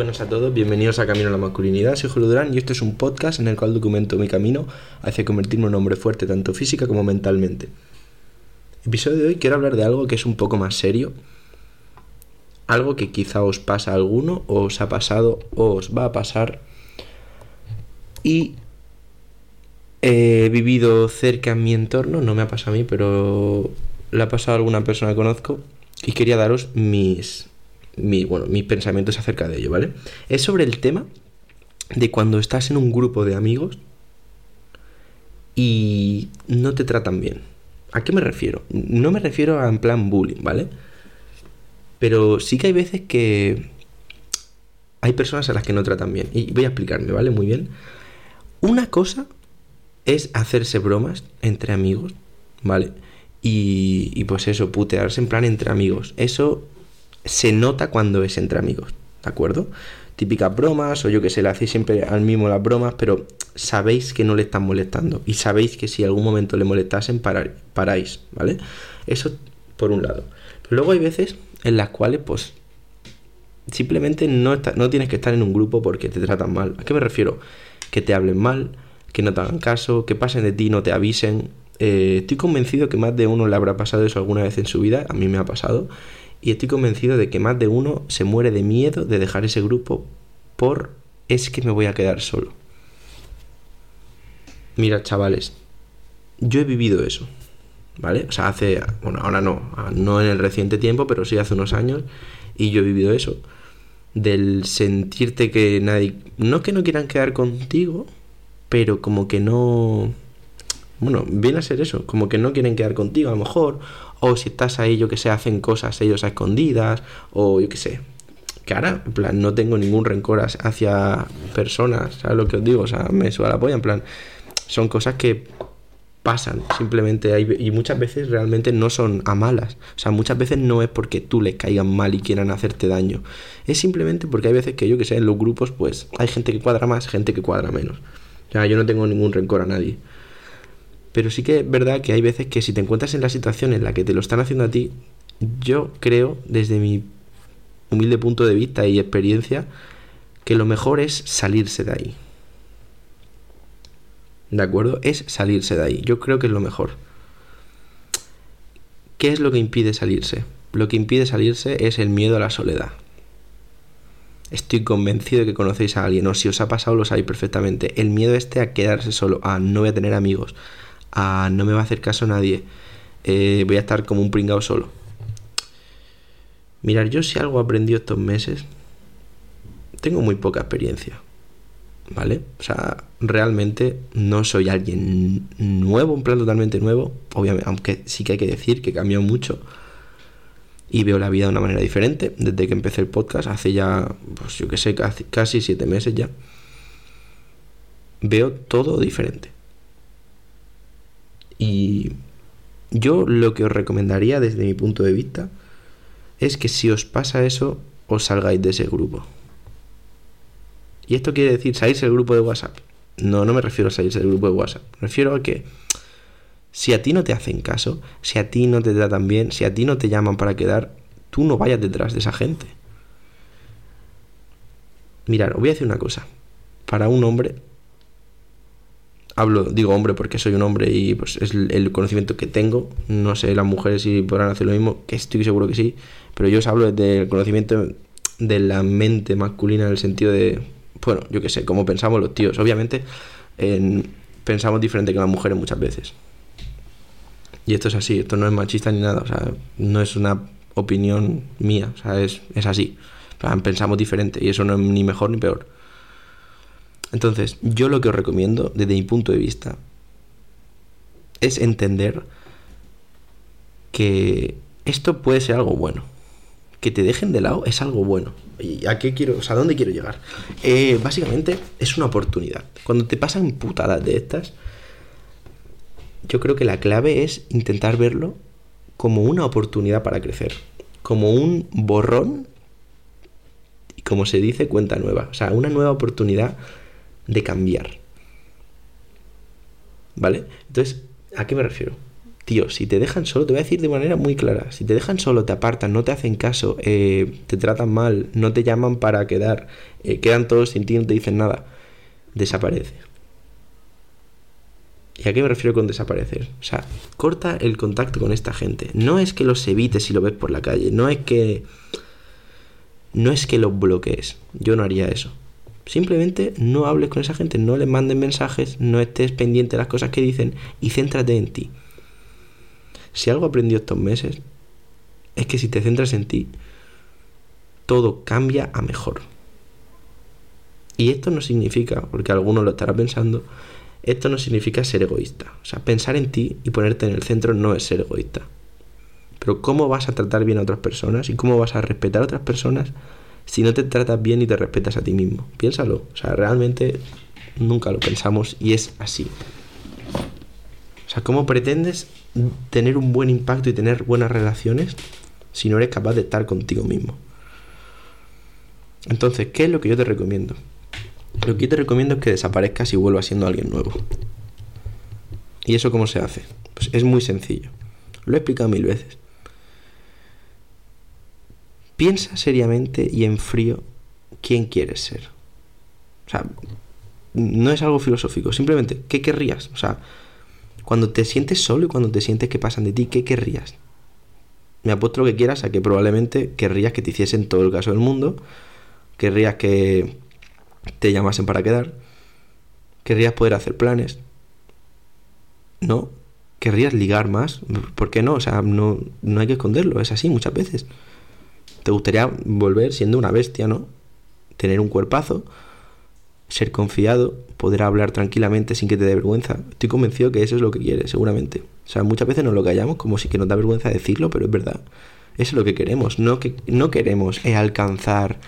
Buenas a todos, bienvenidos a Camino a la Masculinidad. Soy Julio Durán y este es un podcast en el cual documento mi camino hacia convertirme en un hombre fuerte tanto física como mentalmente. Episodio de hoy quiero hablar de algo que es un poco más serio, algo que quizá os pasa a alguno, o os ha pasado, o os va a pasar, y he vivido cerca en mi entorno, no me ha pasado a mí, pero le ha pasado a alguna persona que conozco, y quería daros mis, bueno, mis pensamientos acerca de ello, ¿vale? Es sobre el tema de cuando estás en un grupo de amigos y no te tratan bien. ¿A qué me refiero? No me refiero a en plan bullying, ¿vale? Pero sí que hay veces que hay personas a las que no tratan bien. Y voy a explicarme, ¿vale? Muy bien. Una cosa es hacerse bromas entre amigos, ¿vale? Y, y pues eso, putearse en plan entre amigos. Eso se nota cuando es entre amigos, ¿de acuerdo? Típicas bromas, o yo que sé, le hacéis siempre al mismo las bromas, pero sabéis que no le están molestando. Y sabéis que si algún momento le molestasen, paráis, ¿vale? Eso por un lado. Pero luego hay veces en las cuales, pues, simplemente no, no tienes que estar en un grupo porque te tratan mal. ¿A qué me refiero? Que te hablen mal, que no te hagan caso, que pasen de ti, no te avisen. Eh, estoy convencido que más de uno le habrá pasado eso alguna vez en su vida, a mí me ha pasado, y estoy convencido de que más de uno se muere de miedo de dejar ese grupo por es que me voy a quedar solo. Mira, chavales, yo he vivido eso, ¿vale? O sea, hace, bueno, ahora no, no en el reciente tiempo, pero sí hace unos años, y yo he vivido eso, del sentirte que nadie, no que no quieran quedar contigo, pero como que no, bueno, viene a ser eso, como que no quieren quedar contigo a lo mejor, o si estás ahí, yo que sé, hacen cosas ellos a escondidas, o yo que sé. Que ahora, en plan, no tengo ningún rencor hacia personas, ¿sabes lo que os digo? O sea, me suena la polla, en plan, son cosas que pasan, simplemente y muchas veces realmente no son a malas, o sea, muchas veces no es porque tú les caigan mal y quieran hacerte daño, es simplemente porque hay veces que yo que sé, en los grupos pues hay gente que cuadra más, gente que cuadra menos, o sea, yo no tengo ningún rencor a nadie, pero sí que es verdad que hay veces que si te encuentras en la situación en la que te lo están haciendo a ti, yo creo, desde mi humilde punto de vista y experiencia, que lo mejor es salirse de ahí. ¿De acuerdo? Es salirse de ahí. Yo creo que es lo mejor. ¿Qué es lo que impide salirse? Lo que impide salirse es el miedo a la soledad. Estoy convencido de que conocéis a alguien, o si os ha pasado lo sabéis perfectamente. El miedo este a quedarse solo, a no voy a tener amigos, no me va a hacer caso nadie, eh, voy a estar como un pringado solo. Mirar, yo si algo he aprendido estos meses, tengo muy poca experiencia, ¿vale? O sea, realmente no soy alguien nuevo, un plan totalmente nuevo, obviamente, aunque sí que hay que decir que he cambiado mucho y veo la vida de una manera diferente desde que empecé el podcast hace ya, pues yo que sé, casi siete meses ya. Veo todo diferente. Y yo lo que os recomendaría desde mi punto de vista es que si os pasa eso, os salgáis de ese grupo. Y esto quiere decir salirse del grupo de WhatsApp. No, no me refiero a salirse del grupo de WhatsApp. Me refiero a que si a ti no te hacen caso, si a ti no te tratan bien, si a ti no te llaman para quedar, tú no vayas detrás de esa gente. Mirad, os voy a decir una cosa. Para un hombre, hablo, digo hombre porque soy un hombre y pues es el conocimiento que tengo. No sé las mujeres si podrán hacer lo mismo, que estoy seguro que sí, pero yo os hablo desde el conocimiento de la mente masculina en el sentido de, bueno, yo qué sé, cómo pensamos los tíos. Obviamente pensamos diferente que las mujeres muchas veces. Y esto es así, esto no es machista ni nada, o sea, no es una opinión mía, o sea, es, es así. Pensamos diferente y eso no es ni mejor ni peor. Entonces, yo lo que os recomiendo, desde mi punto de vista, es entender que esto puede ser algo bueno. Que te dejen de lado es algo bueno. ¿Y a qué quiero? O sea, ¿a dónde quiero llegar? Eh, básicamente es una oportunidad. Cuando te pasan putadas de estas, yo creo que la clave es intentar verlo como una oportunidad para crecer. Como un borrón y como se dice, cuenta nueva. O sea, una nueva oportunidad de cambiar. ¿Vale? Entonces, ¿a qué me refiero? tío, si te dejan solo, te voy a decir de manera muy clara, si te dejan solo, te apartan, no te hacen caso, eh, te tratan mal, no te llaman para quedar, eh, quedan todos sin ti, no te dicen nada, desaparece. ¿Y a qué me refiero con desaparecer? O sea, corta el contacto con esta gente. No es que los evites si lo ves por la calle, no es que... No es que los bloquees, yo no haría eso. Simplemente no hables con esa gente, no les mandes mensajes, no estés pendiente de las cosas que dicen y céntrate en ti. Si algo aprendido estos meses es que si te centras en ti, todo cambia a mejor. Y esto no significa, porque alguno lo estará pensando, esto no significa ser egoísta. O sea, pensar en ti y ponerte en el centro no es ser egoísta. Pero ¿cómo vas a tratar bien a otras personas y cómo vas a respetar a otras personas si no te tratas bien y te respetas a ti mismo? Piénsalo. O sea, realmente nunca lo pensamos y es así. O sea, ¿cómo pretendes tener un buen impacto y tener buenas relaciones si no eres capaz de estar contigo mismo? Entonces, ¿qué es lo que yo te recomiendo? Lo que yo te recomiendo es que desaparezcas y vuelvas siendo alguien nuevo. ¿Y eso cómo se hace? Pues es muy sencillo. Lo he explicado mil veces. Piensa seriamente y en frío quién quieres ser. O sea, no es algo filosófico, simplemente, ¿qué querrías? O sea, cuando te sientes solo y cuando te sientes que pasan de ti, ¿qué querrías? Me apuesto lo que quieras a que probablemente querrías que te hiciesen todo el caso del mundo, querrías que te llamasen para quedar, querrías poder hacer planes, ¿no? Querrías ligar más, ¿por qué no? O sea, no, no hay que esconderlo, es así muchas veces. Te gustaría volver siendo una bestia, ¿no? Tener un cuerpazo, ser confiado, poder hablar tranquilamente sin que te dé vergüenza. Estoy convencido que eso es lo que quieres, seguramente. O sea, muchas veces nos lo callamos como si que nos da vergüenza decirlo, pero es verdad. Eso es lo que queremos. No, que, no queremos alcanzar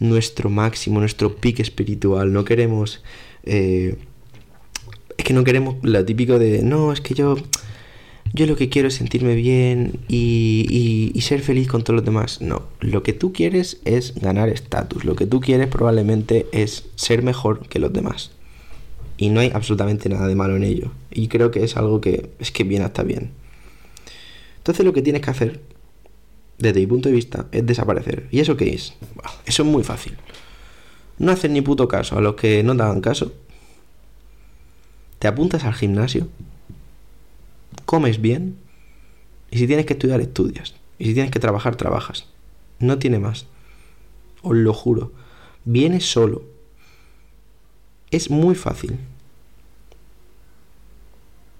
nuestro máximo, nuestro pique espiritual. No queremos... Eh, es que no queremos lo típico de, no, es que yo yo lo que quiero es sentirme bien y, y, ser feliz con todos los demás. No, lo que tú quieres es ganar estatus. Lo que tú quieres probablemente es ser mejor que los demás. Y no hay absolutamente nada de malo en ello. Y creo que es algo que es que viene hasta bien. Entonces lo que tienes que hacer, desde mi punto de vista, es desaparecer. ¿Y eso qué es? eso es muy fácil. No hacer ni puto caso a los que no te hagan caso. Te apuntas al gimnasio comes bien y si tienes que estudiar, estudias. Y si tienes que trabajar, trabajas. No tiene más. Os lo juro. Viene solo. Es muy fácil.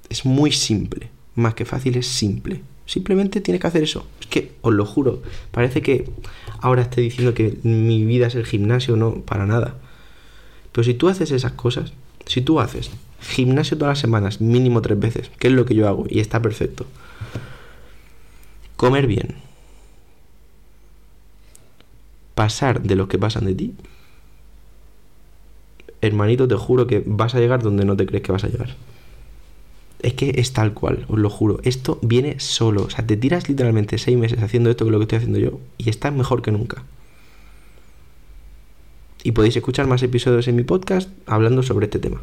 Es muy simple. Más que fácil, es simple. Simplemente tienes que hacer eso. Es que, os lo juro, parece que ahora esté diciendo que mi vida es el gimnasio, no, para nada. Pero si tú haces esas cosas, si tú haces Gimnasio todas las semanas, mínimo tres veces, que es lo que yo hago y está perfecto. Comer bien. Pasar de los que pasan de ti. Hermanito, te juro que vas a llegar donde no te crees que vas a llegar. Es que es tal cual, os lo juro. Esto viene solo. O sea, te tiras literalmente seis meses haciendo esto que lo que estoy haciendo yo y estás mejor que nunca. Y podéis escuchar más episodios en mi podcast hablando sobre este tema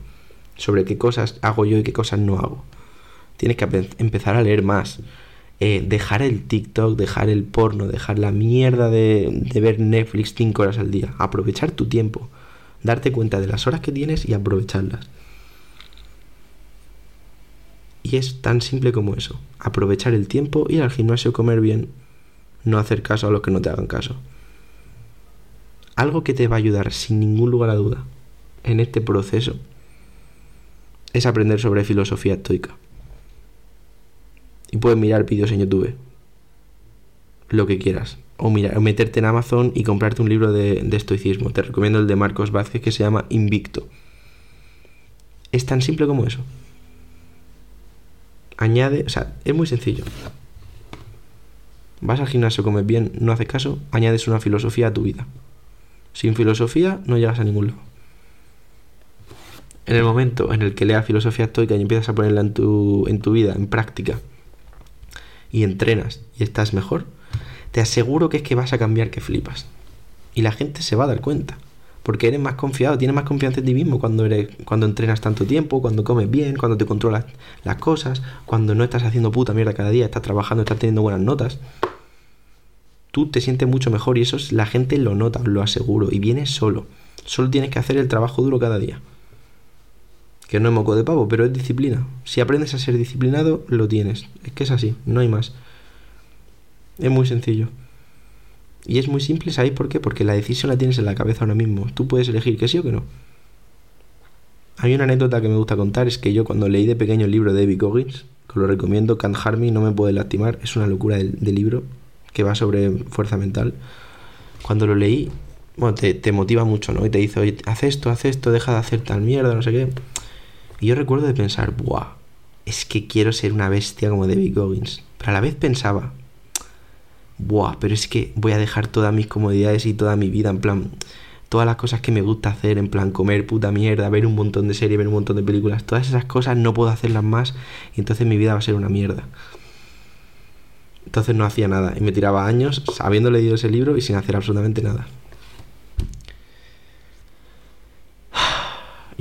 sobre qué cosas hago yo y qué cosas no hago. Tienes que empezar a leer más. Eh, dejar el TikTok, dejar el porno, dejar la mierda de, de ver Netflix 5 horas al día. Aprovechar tu tiempo. Darte cuenta de las horas que tienes y aprovecharlas. Y es tan simple como eso. Aprovechar el tiempo, ir al gimnasio, comer bien, no hacer caso a los que no te hagan caso. Algo que te va a ayudar sin ningún lugar a duda en este proceso es aprender sobre filosofía estoica. Y puedes mirar vídeos en YouTube. Lo que quieras. O, mirar, o meterte en Amazon y comprarte un libro de, de estoicismo. Te recomiendo el de Marcos Vázquez que se llama Invicto. Es tan simple como eso. Añade, o sea, es muy sencillo. Vas al gimnasio, comes bien, no haces caso, añades una filosofía a tu vida. Sin filosofía no llegas a ningún lado en el momento en el que leas filosofía estoica y empiezas a ponerla en tu, en tu vida, en práctica, y entrenas y estás mejor, te aseguro que es que vas a cambiar que flipas. Y la gente se va a dar cuenta. Porque eres más confiado, tienes más confianza en ti mismo cuando eres, cuando entrenas tanto tiempo, cuando comes bien, cuando te controlas las cosas, cuando no estás haciendo puta mierda cada día, estás trabajando, estás teniendo buenas notas. Tú te sientes mucho mejor y eso es, la gente lo nota, lo aseguro, y vienes solo. Solo tienes que hacer el trabajo duro cada día. Que no es moco de pavo, pero es disciplina. Si aprendes a ser disciplinado, lo tienes. Es que es así, no hay más. Es muy sencillo. Y es muy simple, ¿sabéis por qué? Porque la decisión la tienes en la cabeza ahora mismo. Tú puedes elegir que sí o que no. Hay una anécdota que me gusta contar, es que yo cuando leí de pequeño el libro de David Goggins, que lo recomiendo, Can't Harm Me, No Me Puede Lastimar, es una locura de, libro que va sobre fuerza mental. Cuando lo leí, bueno, te, te motiva mucho, ¿no? Y te dice, oye, haz esto, haz esto, deja de hacer tal mierda, no sé qué. Y yo recuerdo de pensar, buah, es que quiero ser una bestia como David Goggins. Pero a la vez pensaba, buah, pero es que voy a dejar todas mis comodidades y toda mi vida, en plan, todas las cosas que me gusta hacer, en plan, comer puta mierda, ver un montón de series, ver un montón de películas, todas esas cosas no puedo hacerlas más y entonces mi vida va a ser una mierda. Entonces no hacía nada y me tiraba años habiendo leído ese libro y sin hacer absolutamente nada.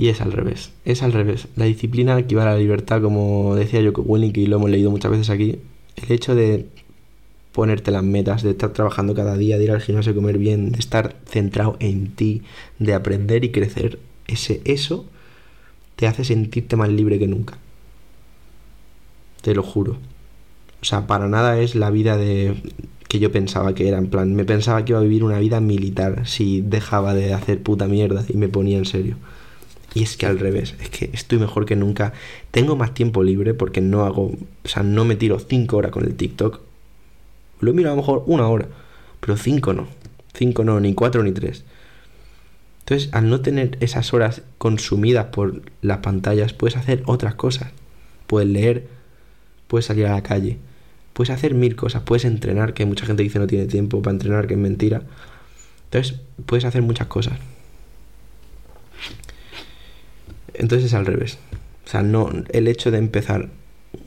Y es al revés, es al revés. La disciplina equivale a la libertad, como decía yo con Willing, y lo hemos leído muchas veces aquí. El hecho de ponerte las metas, de estar trabajando cada día, de ir al gimnasio comer bien, de estar centrado en ti, de aprender y crecer, ese eso te hace sentirte más libre que nunca. Te lo juro. O sea, para nada es la vida de que yo pensaba que era, en plan, me pensaba que iba a vivir una vida militar si dejaba de hacer puta mierda y me ponía en serio. Y es que al revés, es que estoy mejor que nunca. Tengo más tiempo libre porque no hago, o sea, no me tiro cinco horas con el TikTok lo miro a lo mejor una hora, pero cinco no. Cinco no, ni cuatro ni tres. Entonces, al no tener esas horas consumidas por las pantallas, puedes hacer otras cosas. Puedes leer, puedes salir a la calle, puedes hacer mil cosas, puedes entrenar, que mucha gente dice no tiene tiempo para entrenar, que es mentira. Entonces, puedes hacer muchas cosas. Entonces es al revés. O sea, no, el hecho de empezar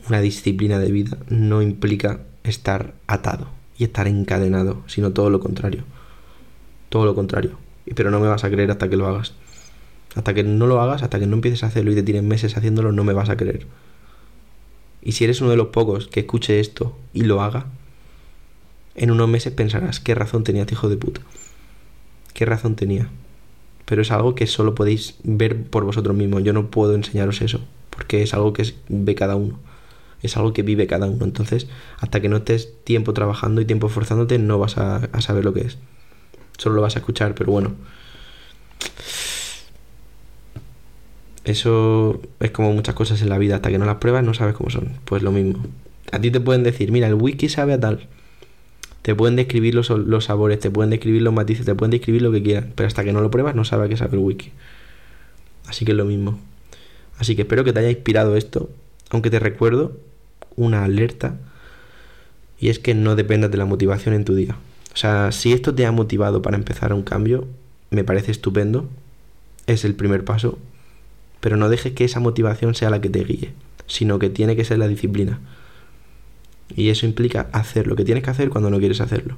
una disciplina de vida no implica estar atado y estar encadenado, sino todo lo contrario. Todo lo contrario. Pero no me vas a creer hasta que lo hagas. Hasta que no lo hagas, hasta que no empieces a hacerlo y te tienes meses haciéndolo, no me vas a creer. Y si eres uno de los pocos que escuche esto y lo haga, en unos meses pensarás, ¿qué razón tenía este hijo de puta? ¿Qué razón tenía? Pero es algo que solo podéis ver por vosotros mismos. Yo no puedo enseñaros eso, porque es algo que ve cada uno es algo que vive cada uno. Entonces, hasta que no estés tiempo trabajando y tiempo esforzándote, no vas a, saber lo que es. Solo lo vas a escuchar, pero bueno. Eso es como muchas cosas en la vida, hasta que no las pruebas no sabes cómo son. Pues lo mismo. A ti te pueden decir, mira, el whisky sabe a tal. Te pueden describir los, los sabores, te pueden describir los matices, te pueden describir lo que quieran, pero hasta que no lo pruebas no sabes qué sabe el whisky. Así que es lo mismo. Así que espero que te haya inspirado esto, aunque te recuerdo una alerta y es que no dependas de la motivación en tu día. O sea, si esto te ha motivado para empezar un cambio, me parece estupendo, es el primer paso, pero no dejes que esa motivación sea la que te guíe, sino que tiene que ser la disciplina. Y eso implica hacer lo que tienes que hacer cuando no quieres hacerlo.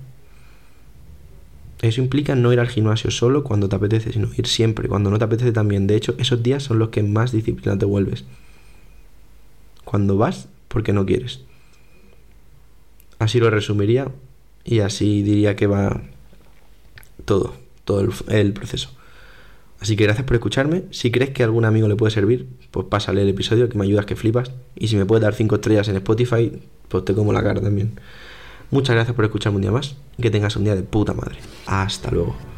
Eso implica no ir al gimnasio solo cuando te apetece, sino ir siempre, cuando no te apetece también. De hecho, esos días son los que más disciplina te vuelves. Cuando vas porque no quieres. Así lo resumiría y así diría que va todo, todo el, proceso. Así que gracias por escucharme. Si crees que a algún amigo le puede servir, pues pásale el episodio que me ayudas que flipas. Y si me puedes dar 5 estrellas en Spotify, pues te como la cara también. Muchas gracias por escucharme un día más que tengas un día de puta madre. Hasta luego.